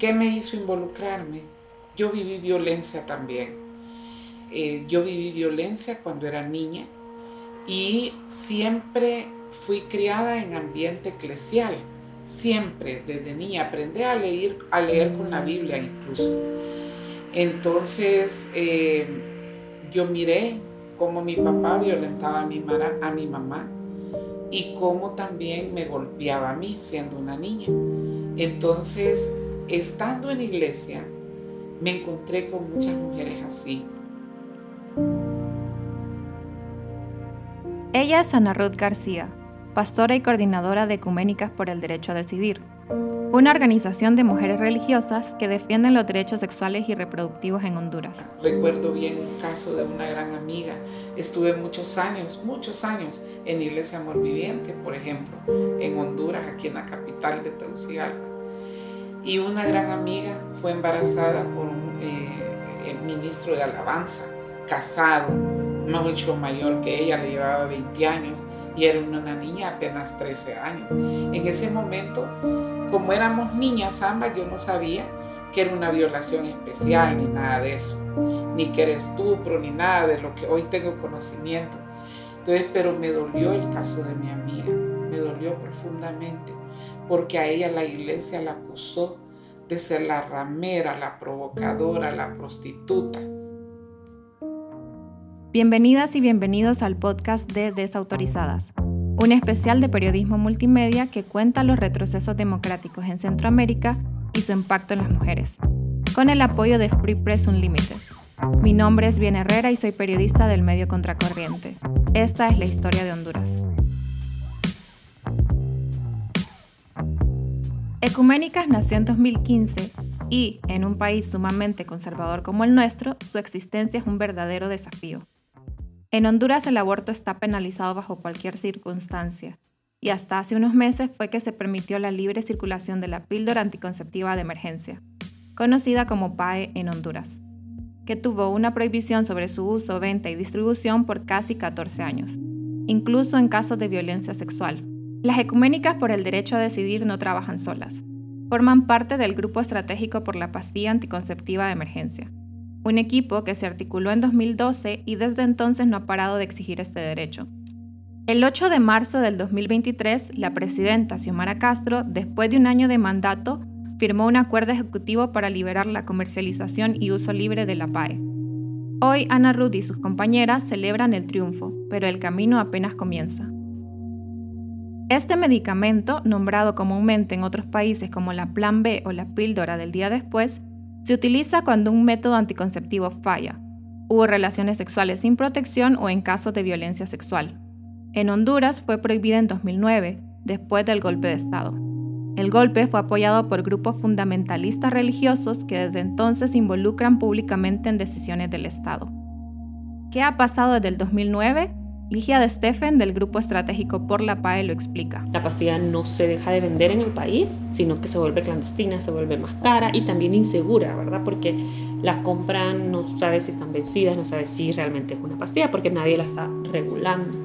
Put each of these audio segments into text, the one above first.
¿Qué me hizo involucrarme? Yo viví violencia también. Eh, yo viví violencia cuando era niña y siempre fui criada en ambiente eclesial. Siempre, desde niña, aprendí a leer, a leer con la Biblia incluso. Entonces, eh, yo miré cómo mi papá violentaba a mi, a mi mamá y cómo también me golpeaba a mí siendo una niña. Entonces, estando en iglesia, me encontré con muchas mujeres así. Ella es Ana Ruth García, pastora y coordinadora de Ecuménicas por el Derecho a Decidir, una organización de mujeres religiosas que defienden los derechos sexuales y reproductivos en Honduras. Recuerdo bien un caso de una gran amiga. Estuve muchos años, muchos años en Iglesia Amor Viviente, por ejemplo, en Honduras, aquí en la capital de Tegucigalpa. Y una gran amiga fue embarazada por eh, el ministro de Alabanza, casado, mucho mayor que ella, le llevaba 20 años y era una niña apenas 13 años. En ese momento como éramos niñas ambas, yo no sabía que era una violación especial ni nada de eso, ni que era estupro, ni nada de lo que hoy tengo conocimiento. Entonces, pero me dolió el caso de mi amiga, me dolió profundamente, porque a ella la iglesia la acusó de ser la ramera, la provocadora, la prostituta. Bienvenidas y bienvenidos al podcast de Desautorizadas un especial de periodismo multimedia que cuenta los retrocesos democráticos en Centroamérica y su impacto en las mujeres, con el apoyo de Free Press Unlimited. Mi nombre es Bien Herrera y soy periodista del medio Contracorriente. Esta es la historia de Honduras. Ecuménicas nació en 2015 y, en un país sumamente conservador como el nuestro, su existencia es un verdadero desafío. En Honduras el aborto está penalizado bajo cualquier circunstancia, y hasta hace unos meses fue que se permitió la libre circulación de la píldora anticonceptiva de emergencia, conocida como PAE en Honduras, que tuvo una prohibición sobre su uso, venta y distribución por casi 14 años, incluso en casos de violencia sexual. Las ecuménicas por el derecho a decidir no trabajan solas. Forman parte del Grupo Estratégico por la Pastilla Anticonceptiva de Emergencia, un equipo que se articuló en 2012 y desde entonces no ha parado de exigir este derecho. El 8 de marzo del 2023, la presidenta Xiomara Castro, después de un año de mandato, firmó un acuerdo ejecutivo para liberar la comercialización y uso libre de la PAE. Hoy Ana Ruth y sus compañeras celebran el triunfo, pero el camino apenas comienza. Este medicamento, nombrado comúnmente en otros países como la Plan B o la píldora del día después, se utiliza cuando un método anticonceptivo falla, hubo relaciones sexuales sin protección o en casos de violencia sexual. En Honduras fue prohibida en 2009, después del golpe de Estado. El golpe fue apoyado por grupos fundamentalistas religiosos que desde entonces se involucran públicamente en decisiones del Estado. ¿Qué ha pasado desde el 2009? Ligia de Steffen del Grupo Estratégico por la PAE lo explica. La pastilla no se deja de vender en el país, sino que se vuelve clandestina, se vuelve más cara y también insegura, ¿verdad? Porque las compran, no sabe si están vencidas, no sabe si realmente es una pastilla, porque nadie la está regulando.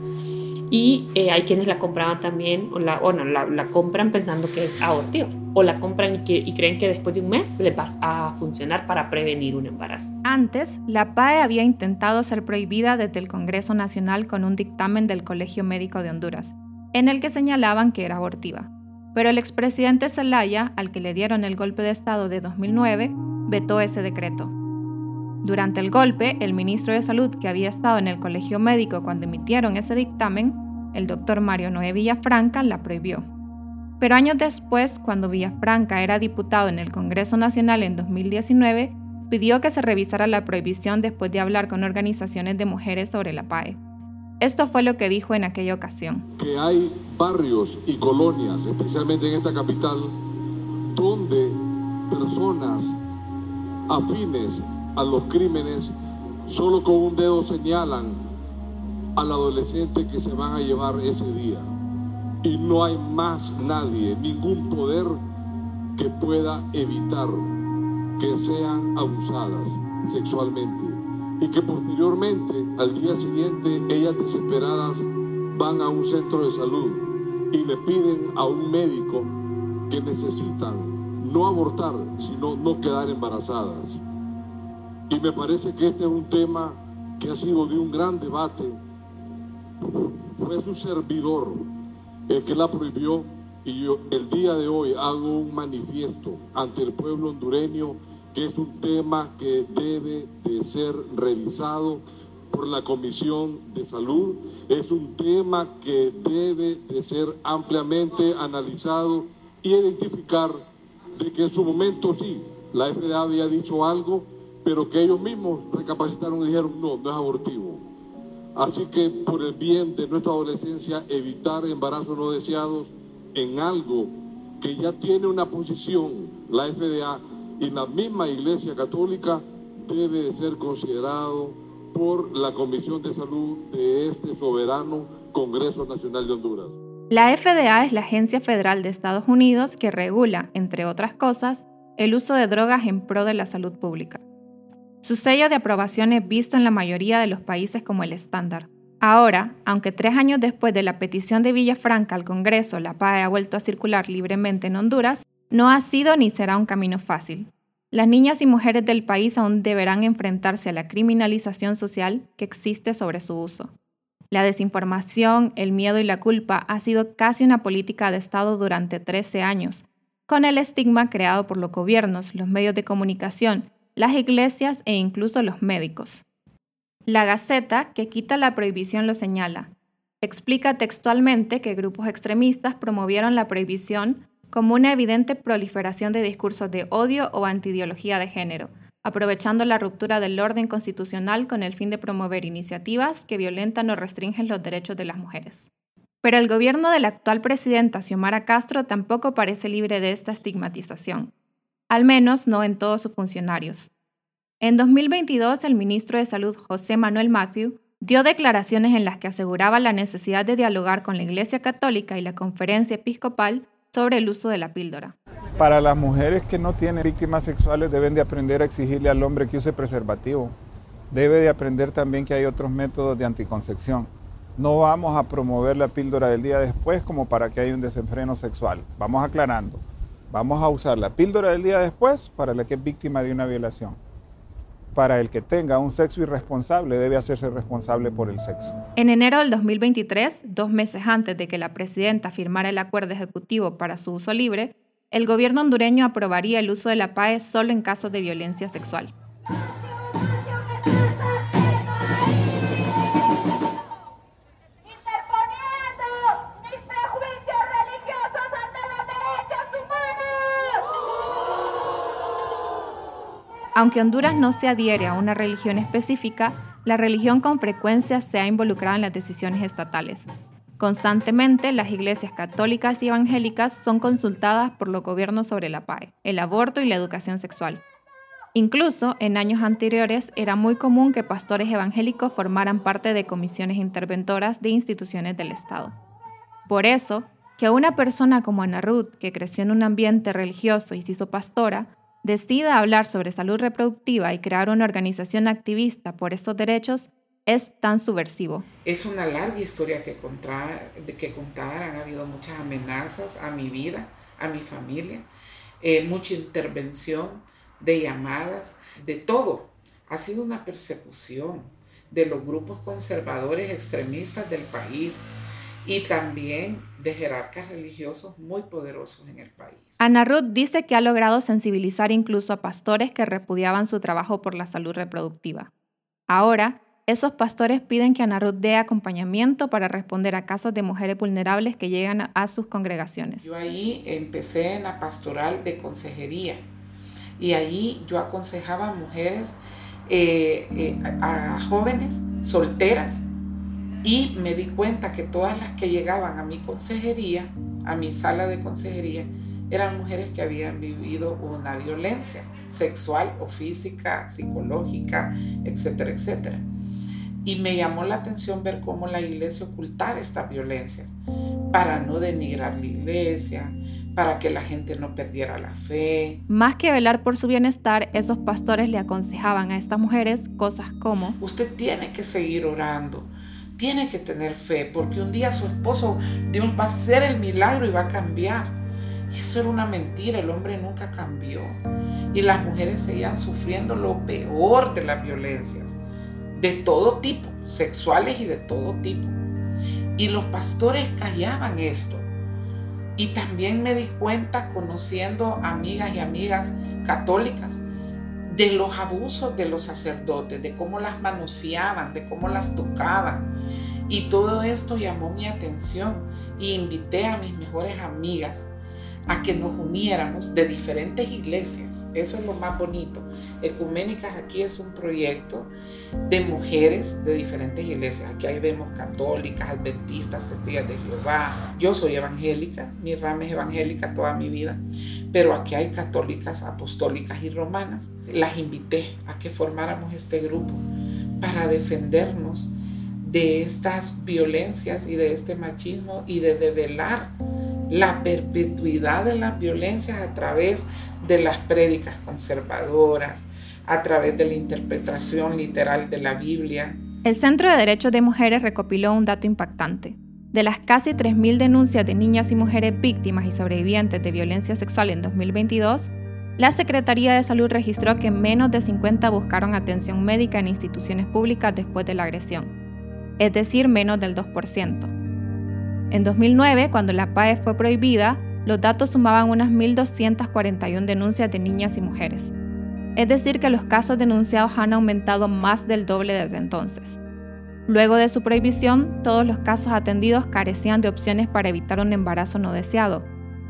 Y eh, hay quienes la compraban también, o la, bueno, la, la compran pensando que es abortiva o la compran y, creen que después de un mes le va a funcionar para prevenir un embarazo. Antes, la PAE había intentado ser prohibida desde el Congreso Nacional con un dictamen del Colegio Médico de Honduras, en el que señalaban que era abortiva. Pero el expresidente Zelaya, al que le dieron el golpe de Estado de 2009, vetó ese decreto. Durante el golpe, el ministro de Salud, que había estado en el Colegio Médico cuando emitieron ese dictamen, el doctor Mario Noé Villafranca, la prohibió. Pero años después, cuando Villafranca era diputado en el Congreso Nacional en 2019, pidió que se revisara la prohibición después de hablar con organizaciones de mujeres sobre la PAE. Esto fue lo que dijo en aquella ocasión. Que hay barrios y colonias, especialmente en esta capital, donde personas afines a los crímenes solo con un dedo señalan al adolescente que se van a llevar ese día y no hay más nadie, ningún poder que pueda evitar que sean abusadas sexualmente y que posteriormente, al día siguiente, ellas desesperadas van a un centro de salud y le piden a un médico que necesitan no abortar, sino no quedar embarazadas. Y me parece que este es un tema que ha sido de un gran debate. Fue su servidor el que la prohibió y yo el día de hoy hago un manifiesto ante el pueblo hondureño que es un tema que debe de ser revisado por la Comisión de Salud, es un tema que debe de ser ampliamente analizado y identificar de que en su momento sí, la FDA había dicho algo, pero que ellos mismos recapacitaron y dijeron, no, no es abortivo. Así que por el bien de nuestra adolescencia, evitar embarazos no deseados en algo que ya tiene una posición, la FDA y la misma Iglesia Católica, debe de ser considerado por la Comisión de Salud de este soberano Congreso Nacional de Honduras. La FDA es la agencia federal de Estados Unidos que regula, entre otras cosas, el uso de drogas en pro de la salud pública. Su sello de aprobación es visto en la mayoría de los países como el estándar. Ahora, aunque tres años después de la petición de Villafranca al Congreso la PAE ha vuelto a circular libremente en Honduras, no ha sido ni será un camino fácil. Las niñas y mujeres del país aún deberán enfrentarse a la criminalización social que existe sobre su uso. La desinformación, el miedo y la culpa ha sido casi una política de Estado durante 13 años, con el estigma creado por los gobiernos, los medios de comunicación, las iglesias e incluso los médicos. La Gaceta, que quita la prohibición, lo señala. Explica textualmente que grupos extremistas promovieron la prohibición como una evidente proliferación de discursos de odio o antiideología de género, aprovechando la ruptura del orden constitucional con el fin de promover iniciativas que violentan o restringen los derechos de las mujeres. Pero el gobierno de la actual presidenta Xiomara Castro tampoco parece libre de esta estigmatización, al menos no en todos sus funcionarios. En 2022, el ministro de Salud José Manuel Matthew dio declaraciones en las que aseguraba la necesidad de dialogar con la Iglesia Católica y la Conferencia Episcopal sobre el uso de la píldora. Para las mujeres que no tienen víctimas sexuales deben de aprender a exigirle al hombre que use preservativo. Debe de aprender también que hay otros métodos de anticoncepción. No vamos a promover la píldora del día después como para que haya un desenfreno sexual. Vamos aclarando. Vamos a usar la píldora del día después para la que es víctima de una violación. Para el que tenga un sexo irresponsable debe hacerse responsable por el sexo. En enero del 2023, dos meses antes de que la presidenta firmara el acuerdo ejecutivo para su uso libre, el gobierno hondureño aprobaría el uso de la PAE solo en casos de violencia sexual. Aunque Honduras no se adhiere a una religión específica, la religión con frecuencia se ha involucrado en las decisiones estatales. Constantemente, las iglesias católicas y evangélicas son consultadas por los gobiernos sobre la PAE, el aborto y la educación sexual. Incluso, en años anteriores, era muy común que pastores evangélicos formaran parte de comisiones interventoras de instituciones del Estado. Por eso, que una persona como Ana Ruth, que creció en un ambiente religioso y se hizo pastora, decida hablar sobre salud reproductiva y crear una organización activista por estos derechos es tan subversivo. Es una larga historia que contar, que contar. Han habido muchas amenazas a mi vida, a mi familia, eh, mucha intervención de llamadas, de todo. Ha sido una persecución de los grupos conservadores extremistas del país y también de jerarcas religiosos muy poderosos en el país. Ana Ruth dice que ha logrado sensibilizar incluso a pastores que repudiaban su trabajo por la salud reproductiva. Ahora, esos pastores piden que Ana Ruth dé acompañamiento para responder a casos de mujeres vulnerables que llegan a sus congregaciones. Yo ahí empecé en la pastoral de consejería y allí yo aconsejaba a mujeres, eh, eh, a jóvenes solteras y me di cuenta que todas las que llegaban a mi consejería, a mi sala de consejería, eran mujeres que habían vivido una violencia sexual o física, psicológica, etcétera, etcétera. Y me llamó la atención ver cómo la iglesia ocultaba estas violencias para no denigrar la iglesia, para que la gente no perdiera la fe. Más que velar por su bienestar, esos pastores le aconsejaban a estas mujeres cosas como, usted tiene que seguir orando, tiene que tener fe, porque un día su esposo, Dios va a hacer el milagro y va a cambiar. Y eso era una mentira, el hombre nunca cambió. Y las mujeres seguían sufriendo lo peor de las violencias, de todo tipo, sexuales y de todo tipo. Y los pastores callaban esto. Y también me di cuenta conociendo amigas y amigas católicas de los abusos de los sacerdotes, de cómo las manoseaban, de cómo las tocaban. Y todo esto llamó mi atención y invité a mis mejores amigas a que nos uniéramos de diferentes iglesias. Eso es lo más bonito. Ecuménicas aquí es un proyecto de mujeres de diferentes iglesias. Aquí ahí vemos católicas, adventistas, testigos de Jehová. Yo soy evangélica, mi rama es evangélica toda mi vida, pero aquí hay católicas, apostólicas y romanas. Las invité a que formáramos este grupo para defendernos de estas violencias y de este machismo y de develar la perpetuidad de las violencias a través de las prédicas conservadoras, a través de la interpretación literal de la Biblia. El Centro de Derechos de Mujeres recopiló un dato impactante. De las casi 3.000 denuncias de niñas y mujeres víctimas y sobrevivientes de violencia sexual en 2022, la Secretaría de Salud registró que menos de 50 buscaron atención médica en instituciones públicas después de la agresión es decir, menos del 2%. En 2009, cuando la PAE fue prohibida, los datos sumaban unas 1.241 denuncias de niñas y mujeres. Es decir, que los casos denunciados han aumentado más del doble desde entonces. Luego de su prohibición, todos los casos atendidos carecían de opciones para evitar un embarazo no deseado,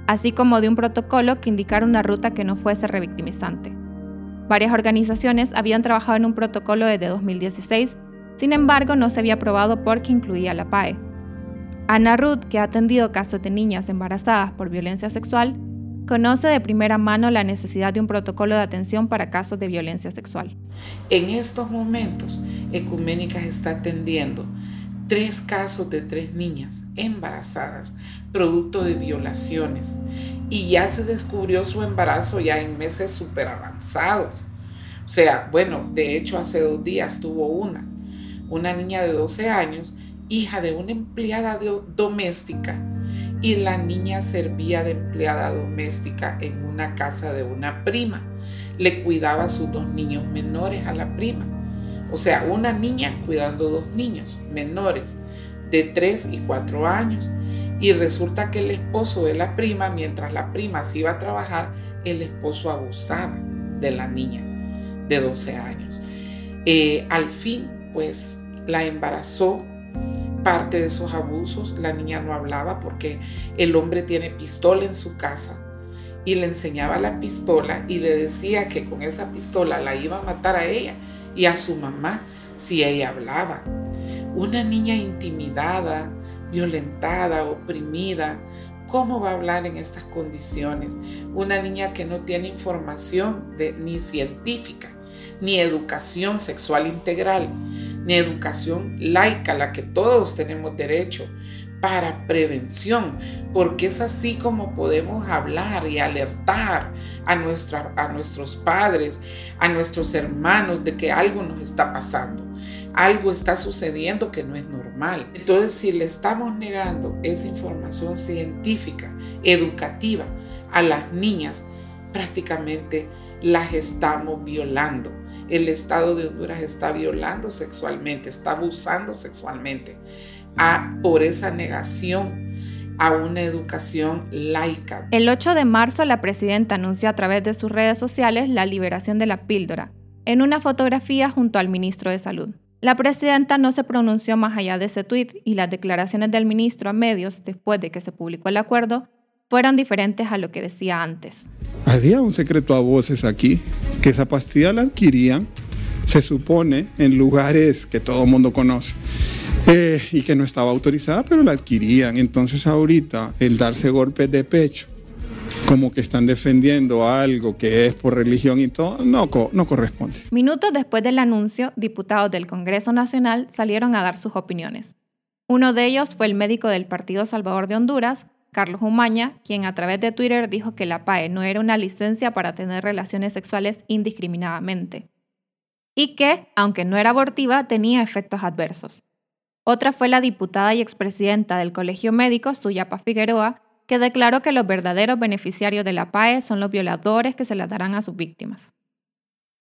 así como de un protocolo que indicara una ruta que no fuese revictimizante. Varias organizaciones habían trabajado en un protocolo desde 2016 sin embargo, no se había aprobado porque incluía la PAE. Ana Ruth, que ha atendido casos de niñas embarazadas por violencia sexual, conoce de primera mano la necesidad de un protocolo de atención para casos de violencia sexual. En estos momentos, Ecuménicas está atendiendo tres casos de tres niñas embarazadas producto de violaciones y ya se descubrió su embarazo ya en meses súper avanzados. O sea, bueno, de hecho hace dos días tuvo una una niña de 12 años, hija de una empleada doméstica, y la niña servía de empleada doméstica en una casa de una prima. Le cuidaba a sus dos niños menores a la prima. O sea, una niña cuidando dos niños menores de 3 y 4 años. Y resulta que el esposo de la prima, mientras la prima se iba a trabajar, el esposo abusaba de la niña de 12 años. Eh, al fin pues la embarazó parte de esos abusos. La niña no hablaba porque el hombre tiene pistola en su casa y le enseñaba la pistola y le decía que con esa pistola la iba a matar a ella y a su mamá si ella hablaba. Una niña intimidada, violentada, oprimida, ¿cómo va a hablar en estas condiciones? Una niña que no tiene información ni científica, ni educación sexual integral, ni educación laica, la que todos tenemos derecho para prevención, porque es así como podemos hablar y alertar a, nuestra, a nuestros padres, a nuestros hermanos de que algo nos está pasando, algo está sucediendo que no es normal. Entonces, si le estamos negando esa información científica, educativa a las niñas, prácticamente las estamos violando el Estado de Honduras está violando sexualmente, está abusando sexualmente a, por esa negación a una educación laica. El 8 de marzo la presidenta anunció a través de sus redes sociales la liberación de la píldora, en una fotografía junto al ministro de Salud. La presidenta no se pronunció más allá de ese tuit y las declaraciones del ministro a medios después de que se publicó el acuerdo fueron diferentes a lo que decía antes. Había un secreto a voces aquí, que esa pastilla la adquirían, se supone, en lugares que todo el mundo conoce. Eh, y que no estaba autorizada, pero la adquirían. Entonces ahorita el darse golpes de pecho, como que están defendiendo algo que es por religión y todo, no, no corresponde. Minutos después del anuncio, diputados del Congreso Nacional salieron a dar sus opiniones. Uno de ellos fue el médico del Partido Salvador de Honduras, Carlos Umaña, quien a través de Twitter dijo que la PAE no era una licencia para tener relaciones sexuales indiscriminadamente y que, aunque no era abortiva, tenía efectos adversos. Otra fue la diputada y expresidenta del Colegio Médico, Suyapa Figueroa, que declaró que los verdaderos beneficiarios de la PAE son los violadores que se la darán a sus víctimas.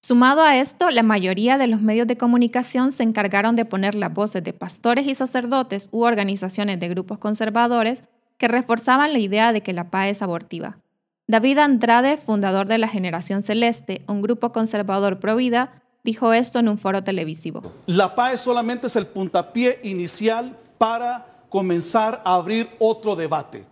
Sumado a esto, la mayoría de los medios de comunicación se encargaron de poner las voces de pastores y sacerdotes u organizaciones de grupos conservadores que reforzaban la idea de que la PAE es abortiva. David Andrade, fundador de la Generación Celeste, un grupo conservador pro vida, dijo esto en un foro televisivo. La PAE solamente es el puntapié inicial para comenzar a abrir otro debate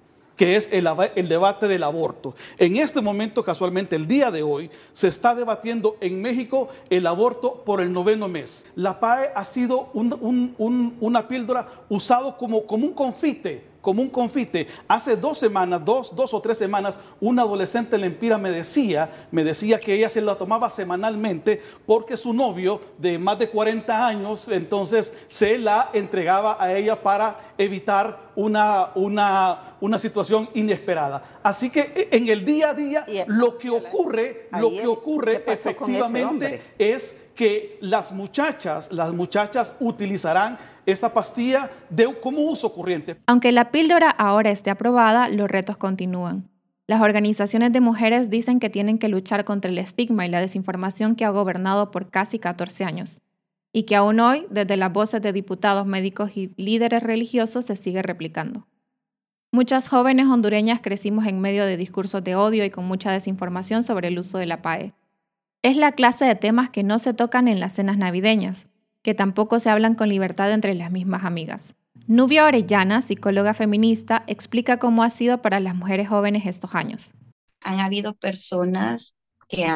que es el, debate del aborto. En este momento, casualmente, el día de hoy, se está debatiendo en México el aborto por el noveno mes. La PAE ha sido una píldora usado como, como un confite como un confite. Hace dos semanas, dos, dos o tres semanas, una adolescente en Empira me decía, me decía que ella se la tomaba semanalmente porque su novio de más de 40 años, entonces se la entregaba a ella para evitar una, una, una situación inesperada. Así que e, en el día a día, lo que ocurre, lo que ocurre efectivamente es que las muchachas, las muchachas utilizarán esta pastilla de, como uso corriente. Aunque la píldora ahora esté aprobada, los retos continúan. Las organizaciones de mujeres dicen que tienen que luchar contra el estigma y la desinformación que ha gobernado por casi 14 años, y que aún hoy, desde las voces de diputados, médicos y líderes religiosos, se sigue replicando. Muchas jóvenes hondureñas crecimos en medio de discursos de odio y con mucha desinformación sobre el uso de la PAE. Es la clase de temas que no se tocan en las cenas navideñas, que tampoco se hablan con libertad entre las mismas amigas. Nubia Orellana, psicóloga feminista, explica cómo ha sido para las mujeres jóvenes estos años. Han habido personas que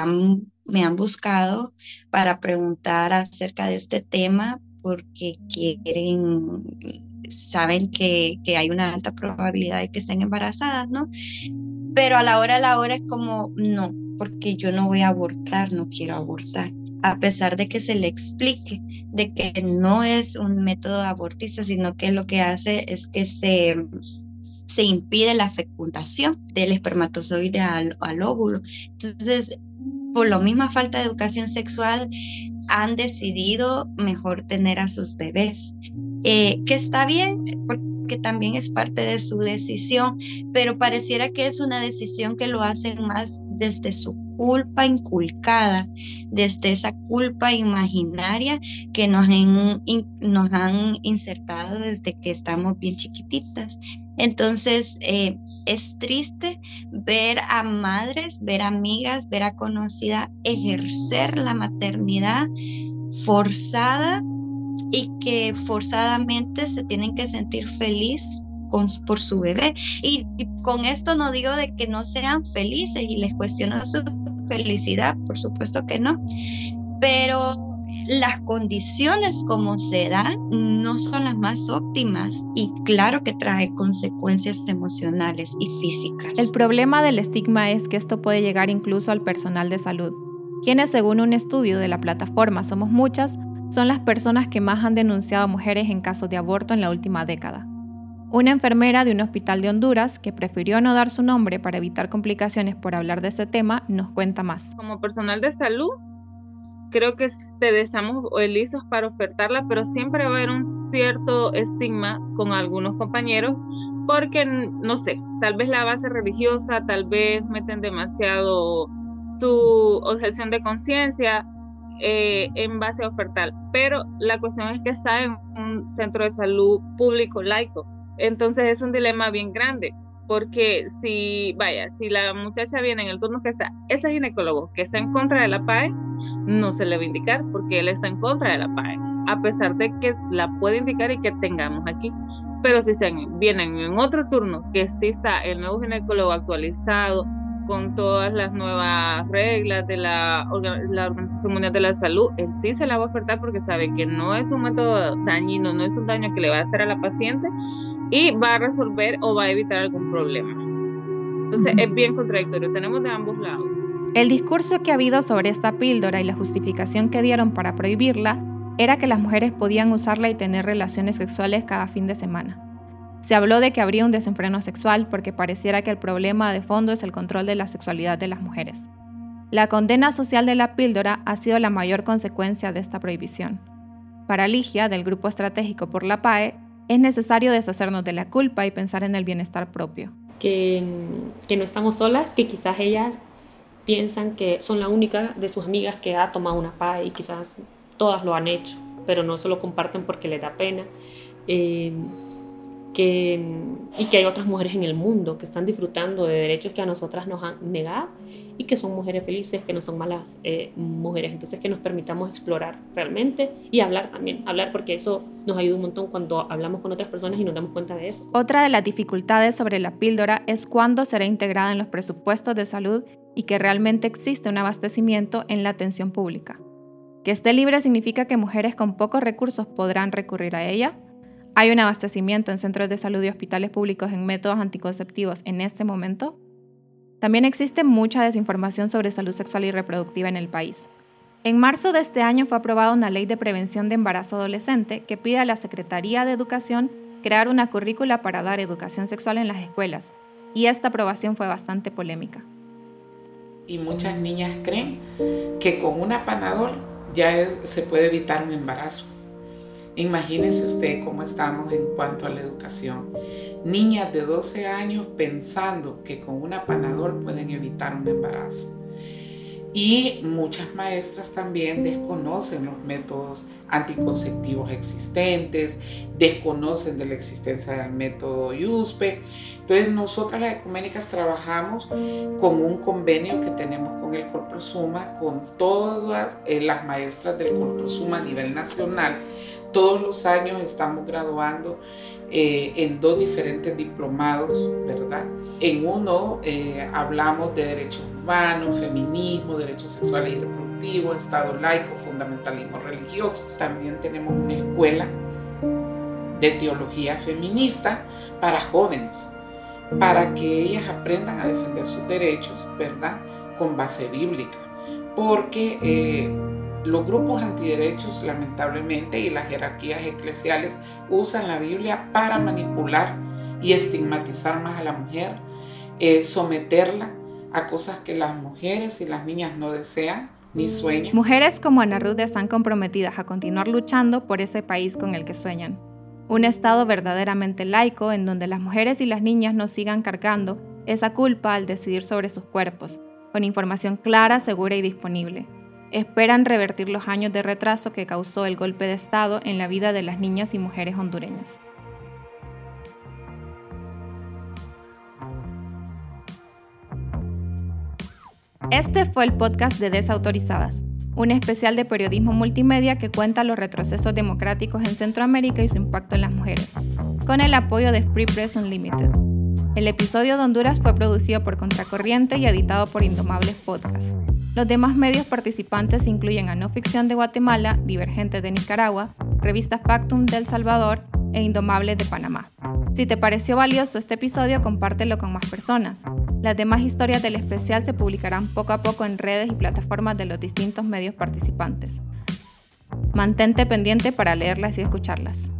me han buscado para preguntar acerca de este tema porque quieren, saben que, que hay una alta probabilidad de que estén embarazadas, ¿no? Pero a la hora a la hora es como, no, porque yo no voy a abortar, no quiero abortar a pesar de que se le explique de que no es un método abortista, sino que lo que hace es que se, se impide la fecundación del espermatozoide al, óvulo. Entonces, por la misma falta de educación sexual, han decidido mejor tener a sus bebés, eh, que está bien, porque también es parte de su decisión, pero pareciera que es una decisión que lo hacen más desde su culpa inculcada, desde esa culpa imaginaria que nos han, insertado desde que estamos bien chiquititas. Entonces, eh, es triste ver a madres, ver a amigas, ver a conocida ejercer la maternidad forzada y que forzadamente se tienen que sentir feliz por su bebé. Y, con esto no digo de que no sean felices y les cuestiono su felicidad, por supuesto que no, pero las condiciones como se dan no son las más óptimas y claro que trae consecuencias emocionales y físicas. El problema del estigma es que esto puede llegar incluso al personal de salud, quienes según un estudio de la plataforma Somos Muchas, son las personas que más han denunciado a mujeres en casos de aborto en la última década. Una enfermera de un hospital de Honduras, que prefirió no dar su nombre para evitar complicaciones por hablar de este tema, nos cuenta más. Como personal de salud, creo que te estamos lisos para ofertarla, pero siempre va a haber un cierto estigma con algunos compañeros porque, no sé, tal vez la base religiosa, tal vez meten demasiado su objeción de conciencia eh, en base a ofertar, pero la cuestión es que está en un centro de salud público laico entonces es un dilema bien grande, porque si, vaya, si la muchacha viene en el turno que está, ese ginecólogo que está en contra de la PAE, no se le va a indicar porque él está en contra de la PAE, a pesar de que la puede indicar y que tengamos aquí. Pero si se vienen en otro turno, que sí está el nuevo ginecólogo actualizado, con todas las nuevas reglas de la, Organización Mundial de la Salud, él sí se la va a ofertar porque sabe que no es un método dañino, no es un daño que le va a hacer a la paciente, y va a resolver o va a evitar algún problema. Entonces es bien contradictorio, tenemos de ambos lados. El discurso que ha habido sobre esta píldora y la justificación que dieron para prohibirla era que las mujeres podían usarla y tener relaciones sexuales cada fin de semana. Se habló de que habría un desenfreno sexual porque pareciera que el problema de fondo es el control de la sexualidad de las mujeres. La condena social de la píldora ha sido la mayor consecuencia de esta prohibición. Para Ligia, del Grupo Estratégico por la PAE, es necesario deshacernos de la culpa y pensar en el bienestar propio. que, no estamos solas, que quizás ellas piensan que son la única de sus amigas que ha tomado una PA y quizás todas lo han hecho, pero no se lo comparten porque les da pena. Eh, que, y que hay otras mujeres en el mundo que están disfrutando de derechos que a nosotras nos han negado y que son mujeres felices, que no son malas eh, mujeres. Entonces que nos permitamos explorar realmente y hablar también, hablar porque eso nos ayuda un montón cuando hablamos con otras personas y nos damos cuenta de eso. Otra de las dificultades sobre la píldora es cuándo será integrada en los presupuestos de salud y que realmente existe un abastecimiento en la atención pública. Que esté libre significa que mujeres con pocos recursos podrán recurrir a ella ¿Hay un abastecimiento en centros de salud y hospitales públicos en métodos anticonceptivos en este momento? También existe mucha desinformación sobre salud sexual y reproductiva en el país. En marzo de este año fue aprobada una ley de prevención de embarazo adolescente que pide a la Secretaría de Educación crear una currícula para dar educación sexual en las escuelas, y esta aprobación fue bastante polémica. Y muchas niñas creen que con una panadol ya se puede evitar un embarazo. Imagínese usted cómo estamos en cuanto a la educación. Niñas de 12 años pensando que con una panadol pueden evitar un embarazo. Y muchas maestras también desconocen los métodos anticonceptivos existentes, desconocen de la existencia del método IUSPE. Entonces nosotras las ecuménicas trabajamos con un convenio que tenemos con el Corprosuma, con todas eh, las maestras del Corprosuma a nivel nacional. Todos los años estamos graduando eh, en dos diferentes diplomados, ¿verdad? En uno eh, hablamos de derechos humanos, feminismo, derechos sexuales y reproductivos, Estado laico, fundamentalismo religioso. También tenemos una escuela de teología feminista para jóvenes, para que ellas aprendan a defender sus derechos, ¿verdad? Con base bíblica. Porque eh, los grupos antiderechos, lamentablemente, y las jerarquías eclesiales usan la Biblia para manipular y estigmatizar más a la mujer, eh, someterla a cosas que las mujeres y las niñas no desean ni sueñan. Mujeres como Ana Ruth están comprometidas a continuar luchando por ese país con el que sueñan. Un Estado verdaderamente laico en donde las mujeres y las niñas no sigan cargando esa culpa al decidir sobre sus cuerpos, con información clara, segura y disponible esperan revertir los años de retraso que causó el golpe de Estado en la vida de las niñas y mujeres hondureñas. Este fue el podcast de Desautorizadas, un especial de periodismo multimedia que cuenta los retrocesos democráticos en Centroamérica y su impacto en las mujeres, con el apoyo de Free Press Unlimited. El episodio de Honduras fue producido por Contracorriente y editado por Indomables Podcast. Los demás medios participantes incluyen a No Ficción de Guatemala, Divergente de Nicaragua, Revista Factum de El Salvador e Indomables de Panamá. Si te pareció valioso este episodio, compártelo con más personas. Las demás historias del especial se publicarán poco a poco en redes y plataformas de los distintos medios participantes. Mantente pendiente para leerlas y escucharlas.